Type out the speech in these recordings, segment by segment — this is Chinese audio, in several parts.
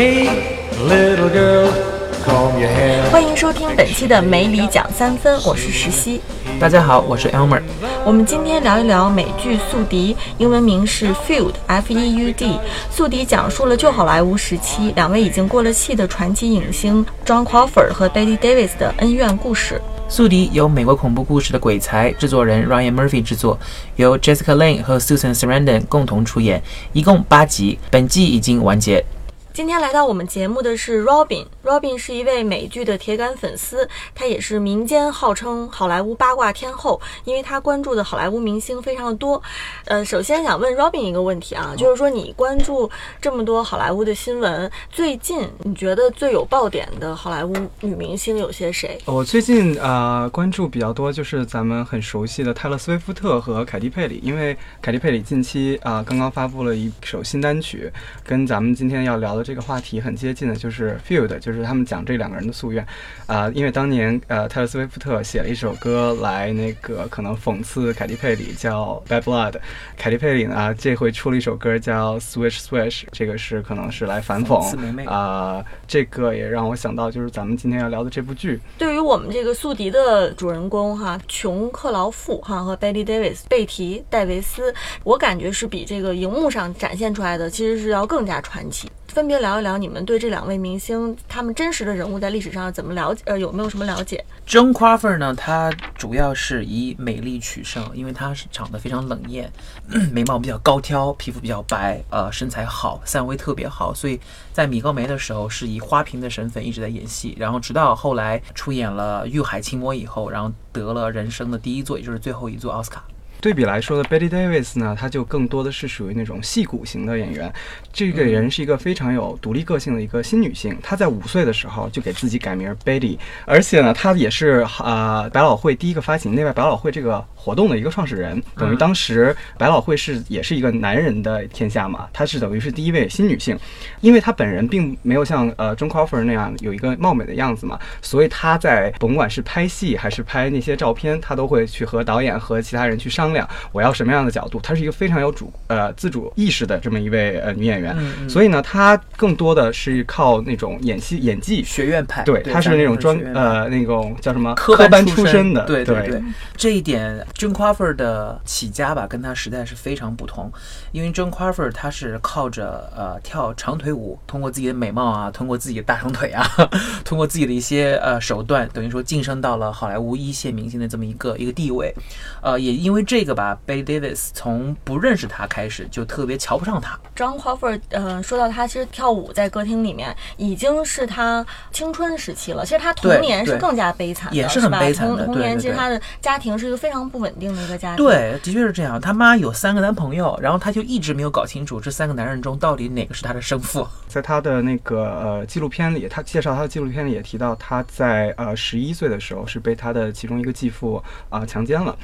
Hey, little girl, comb your hair. 欢迎收听本期的美里讲三分，我是石溪。大家好，我是 Elmer。我们今天聊一聊美剧《宿敌》，英文名是 Feud F E U D。《宿敌》讲述了旧好莱坞时期两位已经过了气的传奇影星 John Crawford 和 Betty Davis 的恩怨故事。《宿敌》由美国恐怖故事的鬼才制作人 Ryan Murphy 制作，由 Jessica Lange 和 Susan Sarandon 共同出演，一共八集，本季已经完结。今天来到我们节目的是 Robin。Robin 是一位美剧的铁杆粉丝，他也是民间号称好莱坞八卦天后，因为他关注的好莱坞明星非常的多。呃，首先想问 Robin 一个问题啊，就是说你关注这么多好莱坞的新闻，最近你觉得最有爆点的好莱坞女明星有些谁？我最近呃关注比较多，就是咱们很熟悉的泰勒·斯威夫特和凯蒂·佩里，因为凯蒂·佩里近期啊、刚刚发布了一首新单曲，跟咱们今天要聊的这个话题很接近的，就是《Field》，就是他们讲这两个人的夙愿啊、因为当年呃泰勒·斯威夫特写了一首歌来那个可能讽刺凯蒂·佩里，叫《Bad Blood》，凯蒂·佩里呢这回出了一首歌叫《Swish Swish》，这个是可能是来反讽啊、这个也让我想到就是咱们今天要聊的这部剧。对于我们这个宿敌的主人公哈，琼克劳富哈和 Betty Davis 贝提戴维斯，我感觉是比这个荧幕上展现出来的其实是要更加传奇。分别聊一聊你们对这两位明星他们真实的人物在历史上怎么了解，呃，有没有什么了解？Joan Crawford 呢，她主要是以美丽取胜，因为她是长得非常冷艳，眉毛比较高挑，皮肤比较白，呃，身材好，散威特别好，所以在米高梅的时候是以花瓶的身份一直在演戏，然后直到后来出演了《欲海情魔》以后，然后得了人生的第一座，也就是最后一座奥斯卡。对比来说的 Betty Davis 呢，她就更多的是属于那种戏骨型的演员。这个人是一个非常有独立个性的一个新女性。她在五岁的时候就给自己改名 Betty，而且呢，她也是呃百老汇第一个发起内外百老汇这个活动的一个创始人。等于当时百老汇是也是一个男人的天下嘛，她是等于是第一位新女性。因为她本人并没有像呃 Joan Crawford 那样有一个貌美的样子嘛，所以她在甭管是拍戏还是拍那些照片，她都会去和导演和其他人去商量我要什么样的角度。她是一个非常有主呃自主意识的这么一位呃女演员，所以呢，她更多的是靠那种演戏演技。学院派，对，她是那种专呃那种叫什么科班出身的，对对对，这一点 Joan Crawford 的起家吧，跟她实在是非常不同。因为 Joan Crawford 她是靠着呃跳长腿舞，通过自己的美貌啊，通过自己的大长腿啊，通过自己的一些呃手段，等于说晋升到了好莱坞一线明星的这么一个一个地位。呃，也因为这个吧，Betty Davis 从不认识他开始就特别瞧不上他。John Crawford，呃，说到他其实跳舞在歌厅里面已经是他青春时期了。其实他童年是更加悲惨的，也是很悲惨的童年其实他的家庭是一个非常不稳定的一个家庭。，对，的确是这样。他妈有三个男朋友，然后他就一直没有搞清楚这三个男人中到底哪个是他的生父。在他的那个呃纪录片里，他介绍他的纪录片里也提到，他在呃十一岁的时候是被他的其中一个继父啊、强奸了，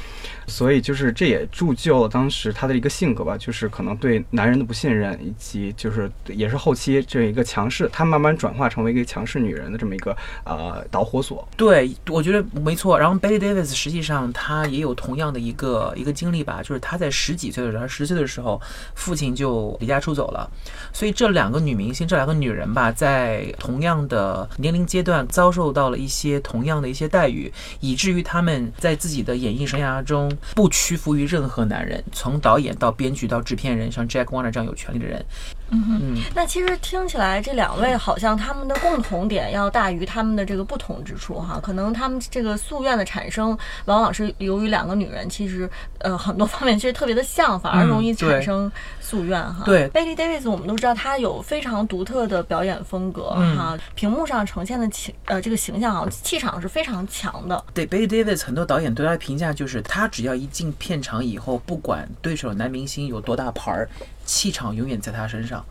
所以就是这也铸就了当时他的一个性格吧，就是可能对男人的不信任，以及就是也是后期这一个强势，他慢慢转化成为一个强势女人的这么一个呃导火索。对，我觉得没错。然后 Betty Davis 实际上她也有同样的一个一个经历吧，就是她在十几岁的时候，十岁的时候，父亲就离家出走了。所以这两个女明星，这两个女人吧，在同样的年龄阶段遭受到了一些同样的一些待遇，以至于她们在自己的演艺生涯中不屈服于任何男人，从导演到编剧到制片人，像 Jack Warner 这样有权利的人。嗯，那其实听起来这两位好像他们的共同点要大于他们的这个不同之处哈。可能他们这个夙愿的产生，往往是由于两个女人其实呃很多方面其实特别的像，反而容易产生夙愿哈。对，Betty Davis 我们都知道她有非常独特的表演风格嗯哈，屏幕上呈现的形呃这个形象啊气场是非常强的。对 Betty Davis，很多导演对她的评价就是，她只要一进片场以后，不管对手男明星有多大牌儿，气场永远在他身上。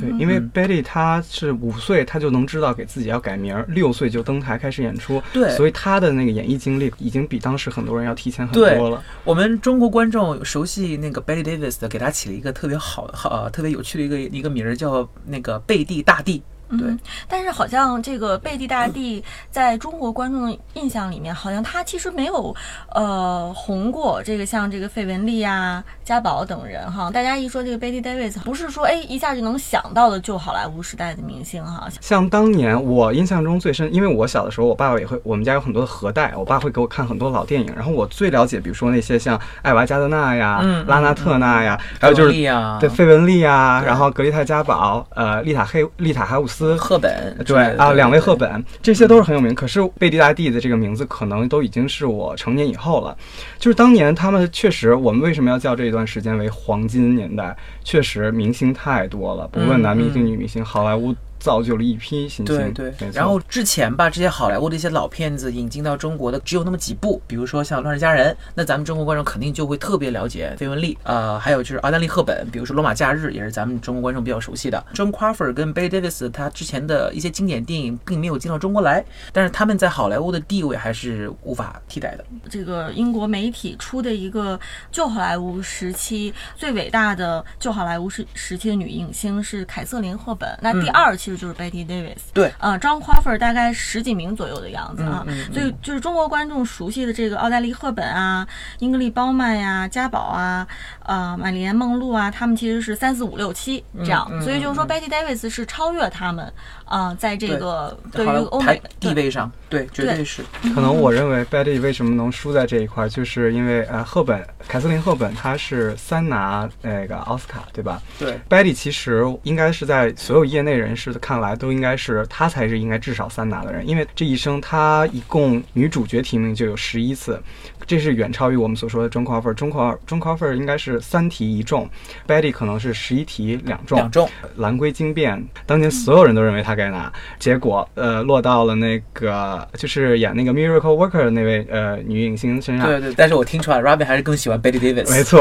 对，因为嗯 Betty 他是五岁，他就能知道给自己要改名儿，六岁就登台开始演出，对所以他的那个演艺经历已经比当时很多人要提前很多了。我们中国观众熟悉那个 Betty Davis 的，给他起了一个特别好、好、呃、特别有趣的一个一个名儿，叫那个贝蒂大帝。对嗯，但是好像这个贝蒂大帝在中国观众的印象里面，好像他其实没有呃红过。这个像这个费雯丽啊、嘉宝等人哈，大家一说这个贝蒂 Davis，不是说哎一下就能想到的旧好莱坞时代的明星哈。像当年我印象中最深，因为我小的时候，我爸爸也会，我们家有很多的盒带，我爸会给我看很多老电影，然后我最了解，比如说那些像艾娃加德纳呀、嗯嗯拉纳特纳呀，还有就是对费雯丽呀，然后格丽泰嘉宝，呃，丽塔黑丽塔海伍斯。赫本对啊，两位赫本，这些都是很有名。可是贝蒂大帝的这个名字，可能都已经是我成年以后了。就是当年他们确实，我们为什么要叫这一段时间为黄金年代？确实明星太多了，不论嗯男明星、嗯女明星，好莱坞造就了一批新星。对对然后之前吧，这些好莱坞的一些老片子引进到中国的只有那么几部，比如说像《乱世佳人》，那咱们中国观众肯定就会特别了解费雯丽，呃，还有就是奥黛丽·赫本，比如说《罗马假日》，也是咱们中国观众比较熟悉的。John Crawford 跟 Betty Davis 他之前的一些经典电影并没有进到中国来，但是他们在好莱坞的地位还是无法替代的。这个英国媒体出的一个旧好莱坞时期最伟大的旧好莱坞时时期的女影星是凯瑟琳·赫本，那第二其实就是 Betty Davis。对呃，John Crawford 大概十几名左右的样子啊，嗯嗯所以就是中国观众熟悉的这个奥黛丽·赫本啊、英格丽·褒曼呀、嘉宝啊、呃玛丽莲·梦露啊，他们其实是三四五六七这样，嗯嗯所以就是说 Betty Davis 是超越他们啊、呃在这个对于欧美地位上，对，绝对对是。可能我认为 Betty 为什么能输在这一块儿，就是因为呃，赫本凯瑟琳·赫本她是三拿那个奥斯卡，对吧对，？Betty 其实应该是在所有业内人士的看来，都应该是她才是应该至少三拿的人，因为这一生她一共女主角提名就有十一次，这是远超于我们所说的中 Crawford。中 Crawford 中 Crawford 应该是三题一中，Betty 可能是十一题两中。两中，蓝龟惊变，当年所有人都认为他该拿，结果呃落到了那个就是演那个 Miracle Worker 的那位呃女影星身上。对对。但是我听出来，Robin 还是更喜欢 Betty Davis。没错，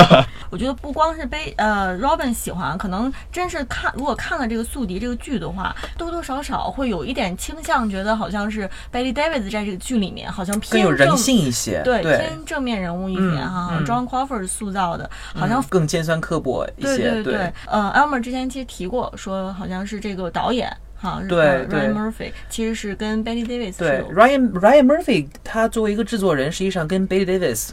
我觉得不光是被呃 Robin 喜欢，可能真是看如果看了这个《宿敌》这个剧的话，多多少少会有一点倾向，觉得好像是 Betty Davis 在这个剧里面好像偏有人性一些，对对，偏正面人物一点嗯哈、嗯。John Crawford 塑造的，好像嗯更尖酸刻薄一对些，对。对，呃，Elmer 之前其实提过，说好像是这个导演哈，对 Ryan Murphy 其实是跟 Betty Davis 是对有，Ryan Ryan Murphy 他作为一个制作人，实际上跟 Betty Davis。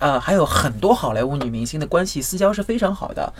呃，还有很多好莱坞女明星的关系私交是非常好的。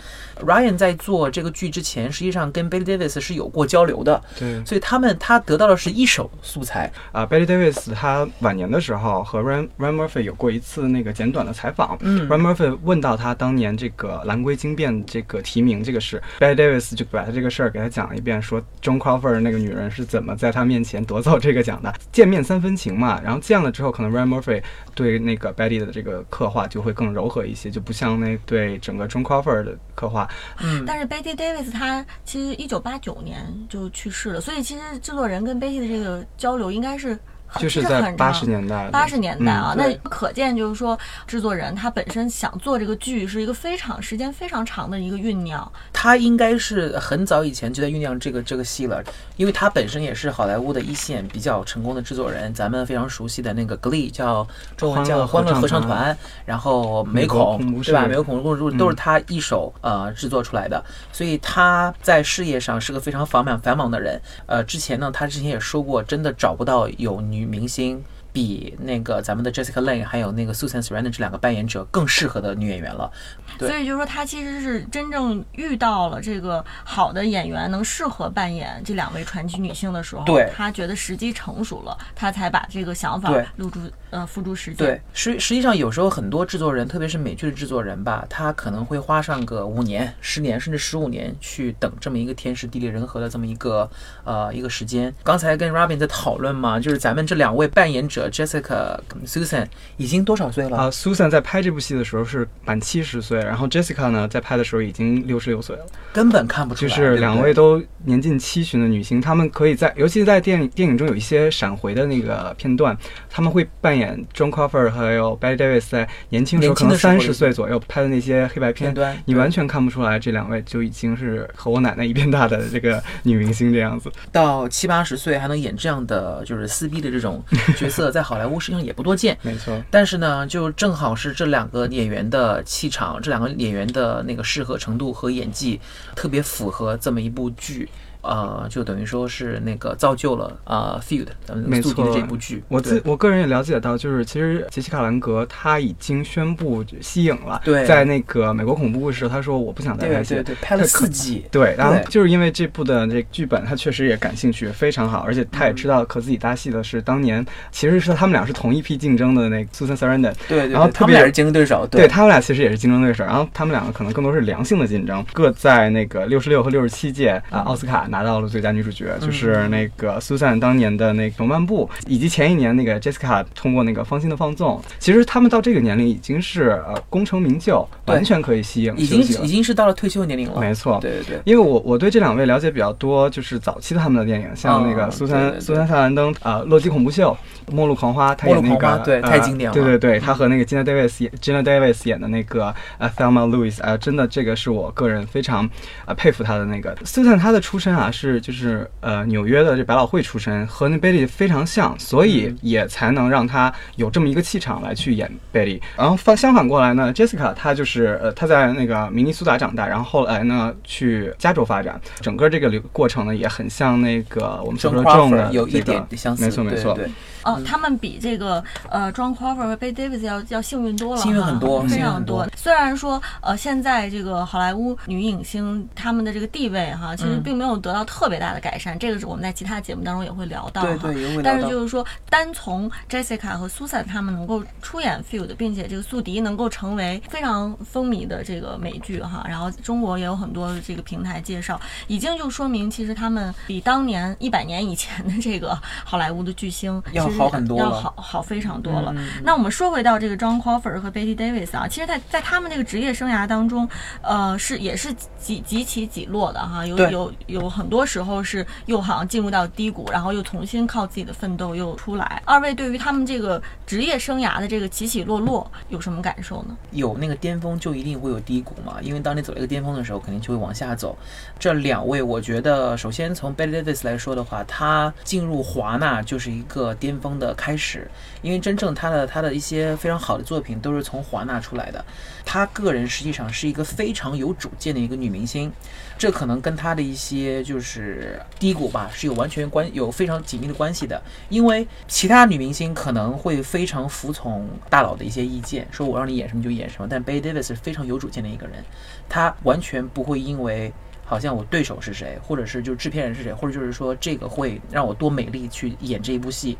Ryan 在做这个剧之前，实际上跟 Betty Davis 是有过交流的，对所以他们他得到的是一手素材。啊、b e t t y Davis 她晚年的时候和 Ryan Ryan Murphy 有过一次那个简短的采访。嗯 Ryan Murphy 问到他当年这个蓝龟惊变这个提名这个事，Betty Davis 就把他这个事儿给他讲了一遍，说 Joan Crawford 那个女人是怎么在他面前夺走这个奖的。见面三分情嘛，然后见了之后，可能 Ryan Murphy 对那个 Betty 的这个刻画就会更柔和一些，就不像那对整个 Joan Crawford 的刻画。嗯，但是 Betty Davis 她其实一九八九年就去世了，所以其实制作人跟 Betty 的这个交流应该是很就是在八长十年代的，八十年代啊，那可见就是说，制作人他本身想做这个剧是一个非常时间非常长的一个酝酿。他应该是很早以前就在酝酿这个这个戏了，因为他本身也是好莱坞的一线比较成功的制作人，咱们非常熟悉的那个 Glee 叫中文叫欢乐合唱团，然后美恐对吧？室美国恐怖室都是他一手呃制作出来的，所以他在事业上是个非常繁忙繁忙的人。呃，之前呢，他之前也说过，真的找不到有女明星。比那个咱们的 Jessica Lange 还有那个 Susan Sarandon 这两个扮演者更适合的女演员了。对所以就是说，她其实是真正遇到了这个好的演员，能适合扮演这两位传奇女性的时候，对他觉得时机成熟了，她才把这个想法对录诸呃付诸实践。对，实实际上有时候很多制作人，特别是美剧的制作人吧，他可能会花上个五年、十年甚至十五年去等这么一个天时地利人和的这么一个呃一个时间。刚才跟 Robin 在讨论嘛，就是咱们这两位扮演者 Jessica、Susan 已经多少岁了？啊、s u s a n 在拍这部戏的时候是满七十岁，然后 Jessica 呢在拍的时候已经六十六岁了，根本看不出来，就是两位都年近七旬的女星，她们可以在，尤其是在电影电影中有一些闪回的那个片段，她们会扮演 John Crawford 还有 Betty Davis 在年轻时候可能三十岁左右拍的那些黑白片片，段，你完全看不出来这两位就已经是和我奶奶一边大的这个女明星这样子。到七八十岁还能演这样的就是撕逼的这种角色，在好莱坞实际上也不多见。没错，但是呢，就正好是这两个演员的气场，这两个演员的那个适合程度和演技，特别符合这么一部剧。呃，就等于说是那个造就了呃《Field》咱们没宿敌的错这部剧。我自我个人也了解到，就是其实杰西卡·兰格他已经宣布息影了。对在那个美国恐怖故事，他说我不想再拍戏。对对对，拍了四季。对，然后就是因为这部的这剧本，他确实也感兴趣，非常好，而且他也知道和自己搭戏的是当年其实是他们俩是同一批竞争的那个 Susan Sarandon，对对然后他们俩是竞争对手。对他们俩其实也是竞争对手，然后他们两个可能更多是良性的竞争，各在那个六十六和六十七届啊奥斯卡拿到了最佳女主角，就是那个 Susan 当年的那个《动漫步》，以及前一年那个 Jessica 通过那个《芳心的放纵》，其实他们到这个年龄已经是呃功成名就，完全可以吸引已经已经是到了退休年龄了。没错。对对对。因为我我对这两位了解比较多，就是早期的他们的电影，像那个嗯苏珊、对对对。苏珊萨兰登啊，呃《洛基恐怖秀》《末路狂花》，他演那个呃对太经典了对对对，他和那个 Gina Davis 演 Gina Davis 演的那个呃 Thelma Louise，呃，真的这个是我个人非常呃佩服他的那个。Susan，她的出身啊是就是呃纽约的这百老汇出身，和那 Betty 非常像，所以嗯也才能让她有这么一个气场来去演 Betty。然后反相反过来呢，Jessica 她就是呃她在那个明尼苏达长大，然后后来呢去加州发展，整个这个流过程呢也很像那个我们所 John 说的 John 的有一点相似，没错没错。对对哦，他们比这个呃 John Crawford 和 Bette Davis 要要幸运多了，幸运很多非幸运很常多多。虽然说呃现在这个好莱坞女影星她们的这个地位哈，其实嗯并没有得到特别大的改善，这个是我们在其他节目当中也会聊到哈。对对也会聊但是就是说，单从 Jessica 和 Susan 他们能够出演 Field，并且这个宿敌能够成为非常风靡的这个美剧哈，然后中国也有很多这个平台介绍，已经就说明其实他们比当年一百年以前的这个好莱坞的巨星要其实好很多要好好非常多了。嗯那我们说回到这个 John Crawford 和 Betty Davis 啊，其实在在他们这个职业生涯当中，呃，是也是几几起几落的哈，有有有很很多时候是又好像进入到低谷，然后又重新靠自己的奋斗又出来。二位对于他们这个职业生涯的这个起起落落有什么感受呢？有那个巅峰就一定会有低谷嘛，因为当你走了一个巅峰的时候，肯定就会往下走。这两位，我觉得首先从 Betty Davis 来说的话，她进入华纳就是一个巅峰的开始，因为真正她的她的一些非常好的作品都是从华纳出来的。她个人实际上是一个非常有主见的一个女明星，这可能跟她的一些就是低谷吧是有完全关有非常紧密的关系的。因为其他女明星可能会非常服从大佬的一些意见，说我让你演什么就演什么，但贝蒂·戴维斯是非常有主见的一个人，她完全不会因为。好像我对手是谁，或者是就制片人是谁，或者就是说这个会让我多美丽去演这一部戏，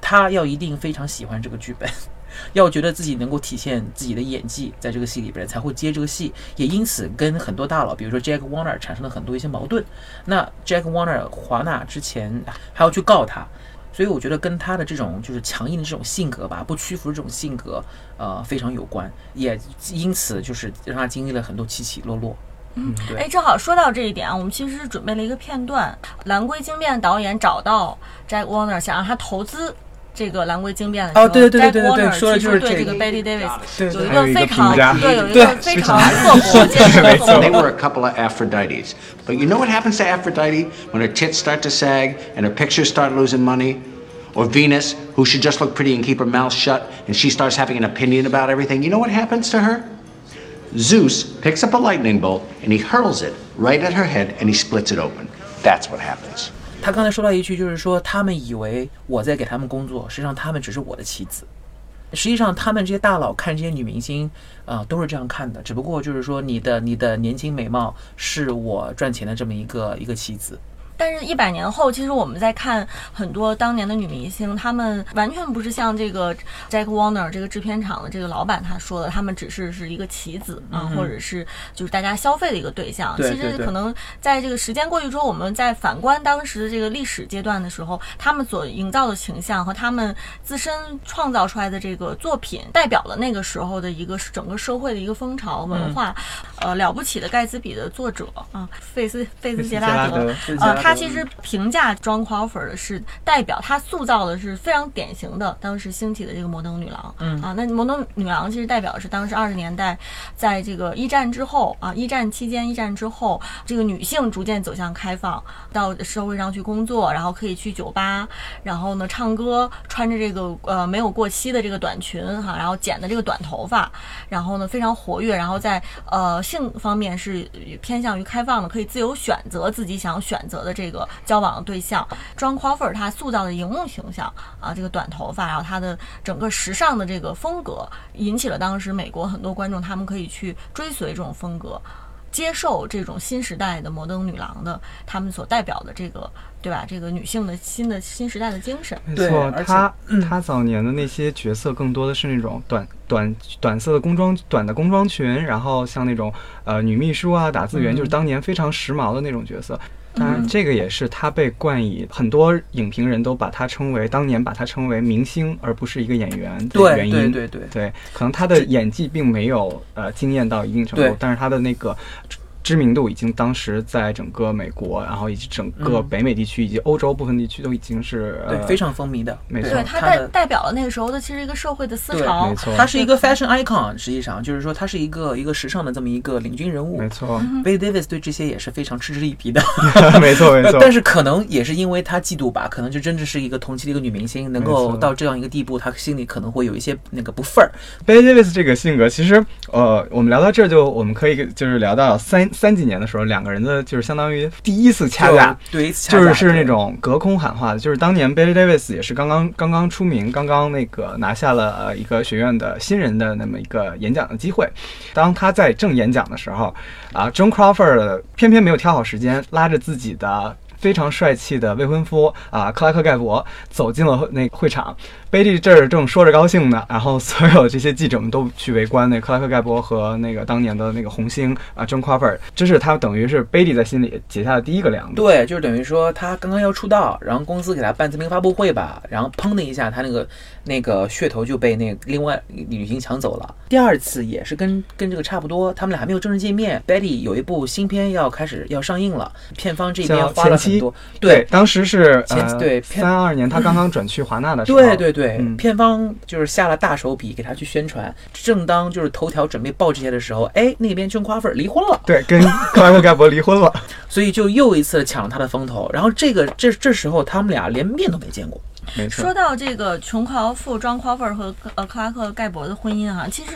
她要一定非常喜欢这个剧本，要觉得自己能够体现自己的演技在这个戏里边才会接这个戏，也因此跟很多大佬，比如说 Jack Warner 产生了很多一些矛盾。那 Jack Warner 华纳之前还要去告他，所以我觉得跟他的这种就是强硬的这种性格吧，不屈服的这种性格，呃，非常有关，也因此就是让他经历了很多起起落落。嗯，对。哎，正好说到这一点啊，我们其实是准备了一个片段，蓝龟精变导演找到 Jack Warner，想让他投资。这个蓝龟精变的时候哦对对对对对 Jack 对 Warner 说的其实对这个就是这个 Betty Davis 对有一还有一个个非常评价对有一对个非常刻薄、坚持的 So they were a couple of Aphrodites. But you know what happens to Aphrodite when her tits start to sag and her pictures start losing money? Or Venus, who should just look pretty and keep her mouth shut, and she starts having an opinion about everything. You know what happens to her? Zeus picks up a lightning bolt and he hurls it right at her head and he splits it open. That's what happens. 他刚才说到一句，就是说他们以为我在给他们工作，实际上他们只是我的棋子。实际上，他们这些大佬看这些女明星，啊、都是这样看的。只不过就是说，你的你的年轻美貌是我赚钱的这么一个一个棋子。但是，一百年后，其实我们在看很多当年的女明星，她们完全不是像这个 Jack Warner 这个制片厂的这个老板他说的，她们只是是一个棋子啊，或者是就是大家消费的一个对象。其实可能在这个时间过去之后，我们在反观当时的这个历史阶段的时候，他们所营造的形象和他们自身创造出来的这个作品，代表了那个时候的一个整个社会的一个风潮文化。呃，了不起的盖茨比的作者啊，费斯费斯杰拉德费斯杰拉，呃，德他其实评价 John Crawford 的是代表他塑造的是非常典型的当时兴起的这个摩登女郎。嗯啊，那摩登女郎其实代表的是当时二十年代，在这个一战之后啊，一战期间、一战之后，这个女性逐渐走向开放，到社会上去工作，然后可以去酒吧，然后呢唱歌，穿着这个呃没有过膝的这个短裙哈，然后剪的这个短头发，然后呢非常活跃，然后在呃性方面是偏向于开放的，可以自由选择自己想选择的这个交往对象。John Crawford 他塑造的荧幕形象啊，这个短头发，然后他的整个时尚的这个风格，引起了当时美国很多观众，他们可以去追随这种风格。接受这种新时代的摩登女郎的，他们所代表的这个，对吧？这个女性的新的新时代的精神。没错，而且他嗯他早年的那些角色更多的是那种短短短色的工装短的工装裙，然后像那种呃女秘书啊、打字员，嗯就是当年非常时髦的那种角色。当然，嗯。这个也是他被冠以很多影评人都把他称为当年把他称为明星，而不是一个演员的原因。对对。对对，可能他的演技并没有呃惊艳到一定程度，但是他的那个知知名度已经当时在整个美国，然后以及整个嗯北美地区以及欧洲部分地区都已经是对，呃非常风靡的。没错对，它代代表了那个时候的其实一个社会的思潮没。错他是一个 fashion icon，实际上就是说它是一个一个时尚的这么一个领军人物没。错，Betty Davis 对这些也是非常嗤之以鼻的，没错，没错。但是可能也是因为他嫉妒吧，可能就真的是一个同期的一个女明星，能够到这样一个地步，他心里可能会有一些那个不忿儿。Betty Davis 这个性格，其实呃，我们聊到这儿就我们可以就是聊到三三几年的时候，两个人的就是相当于第一次掐架。就对，掐就是是那种隔空喊话的，就是当年 Billy Davis 也是刚刚刚刚出名，刚刚那个拿下了呃一个学院的新人的那么一个演讲的机会。当他在正演讲的时候，啊，John Crawford 偏偏没有挑好时间，拉着自己的非常帅气的未婚夫啊克拉克盖博走进了那个会场。贝蒂这儿正说着高兴呢，然后所有这些记者们都去围观那克拉克盖博和那个当年的那个红星啊 John Crawford，这是他等于是贝蒂在心里结下的第一个梁子。对，就是等于说他刚刚要出道，然后公司给他办这么一个发布会吧，然后砰的一下，他那个那个噱头就被那个另外女星抢走了。第二次也是跟跟这个差不多，他们俩还没有正式见面，Betty 有一部新片要开始要上映了，片方这边花了很多，对，当时是前呃 对偏三二年，他刚刚转去华纳的时候，对对对，嗯片方就是下了大手笔给他去宣传。正当就是头条准备报这些的时候，哎，那边 John Crawford 离婚了，对，跟 克莱克盖博离婚了。所以就又一次抢了他的风头。然后这个这这时候他们俩连面都没见过。没错。说，到这个琼考夫、庄 Crawford 和呃克拉克盖博的婚姻哈、其实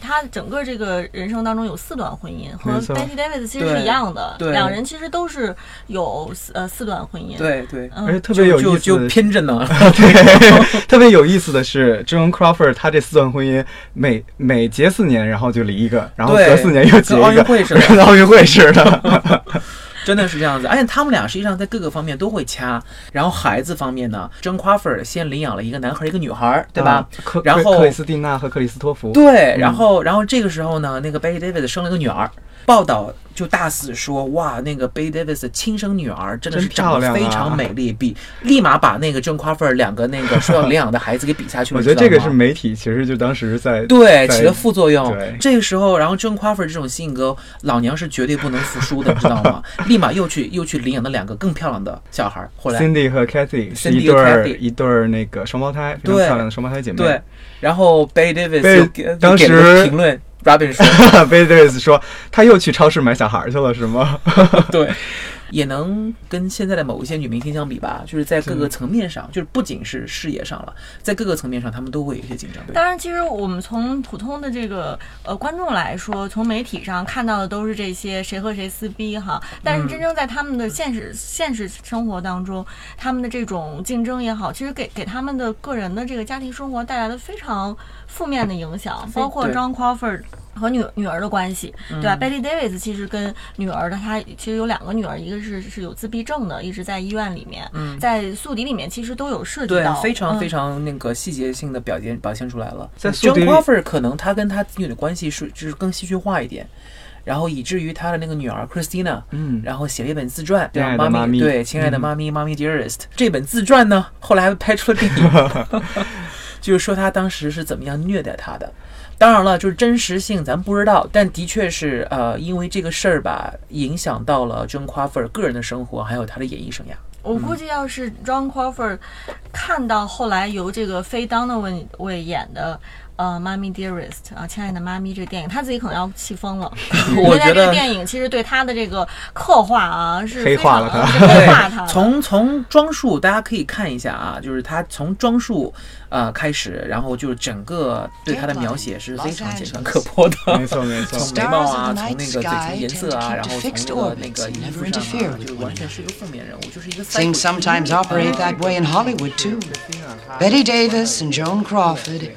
他整个这个人生当中有四段婚姻，和 Betty Davis 其实是一样的，对。两人其实都是有四呃四段婚姻。，对对，嗯。而且特别有就就意思的，偏着呢。对，特别有意思的是，John Crawford 他这四段婚姻每每结四年，然后就离一个，然后隔四年又结跟奥一个，运会似的。跟奥运会似的。真的是这样子，而且他们俩实际上在各个方面都会掐。然后孩子方面呢，John Crawford 先领养了一个男孩儿一个女孩儿，对吧？然后克里斯蒂娜和克里斯托弗，对，嗯然后然后这个时候呢，那个 Betty David 生了个女儿。报道就大肆说，哇，那个 Betty Davis 的亲生女儿真的是长得非常美丽，比立马把那个 John Crawford 两个那个说要领养的孩子给比下去了。我觉得这个是媒体其实就当时在在对起了副作用。这个时候，然后 John Crawford 这种性格，老娘是绝对不能服输的，知道吗？立马又去又去领养了两个更漂亮的小孩儿，后来 Cindy 和 Cathy 是一对一对儿那个双胞胎，非常对漂亮的双胞胎姐妹。对，然后 Betty Davis 就给当时评论，Robin 说。Betty Davis 说他又去超市买小孩去了，是吗？对，也能跟现在的某一些女明星相比吧，就是在各个层面上，就是不仅是事业上了，在各个层面上，他们都会有一些紧张。对，当然，其实我们从普通的这个呃观众来说，从媒体上看到的都是这些谁和谁撕逼哈，但是真正在他们的现实、现实生活当中，他们的这种竞争也好，其实给给他们的个人的这个家庭生活带来了非常负面的影响，包括 John Crawford。和女女儿的关系，对吧、b e t t y Davis 其实跟女儿的她其实有两个女儿，一个是是有自闭症的，一直在医院里面，嗯在宿敌里面其实都有涉及对到，，非常嗯非常那个细节性的表现表现出来了。在宿敌 John 里 Crawford 可能他跟他子女的关系是就是更戏剧化一点。然后以至于他的那个女儿 Christina，嗯然后写了一本自传，对妈咪对，亲爱的嗯妈咪，妈咪 Dearest。这本自传呢，后来还拍出了电影，就是说他当时是怎么样虐待他的。当然了，就是真实性咱不知道，但的确是呃，因为这个事儿吧，影响到了 John Crawford 个人的生活，还有他的演艺生涯。我估计要是 John Crawford 看到后来由这个非当的位位演的呃《妈咪 Dearest》啊，亲爱的妈咪这个电影，他自己可能要气疯了。我因为在觉得这个电影其实对他的这个刻画啊是黑化了他黑化他。从从装束，大家可以看一下啊，就是他从装束呃开始，然后就是整个对他的描写是非常简单刻薄的。没错没错从眉毛啊，从那个嘴唇颜色啊，然后从那个那个衣服上啊，就完全是一个负面人物，就是一个 Things sometimes operate that way in Hollywood, too. Betty Davis and Joan Crawford,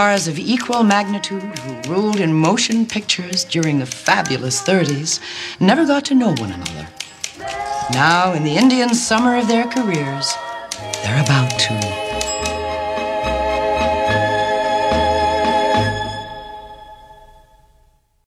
stars of equal magnitude who ruled in motion pictures during the fabulous 30s, never got to know one another. Now, in the Indian summer of their careers, they're about to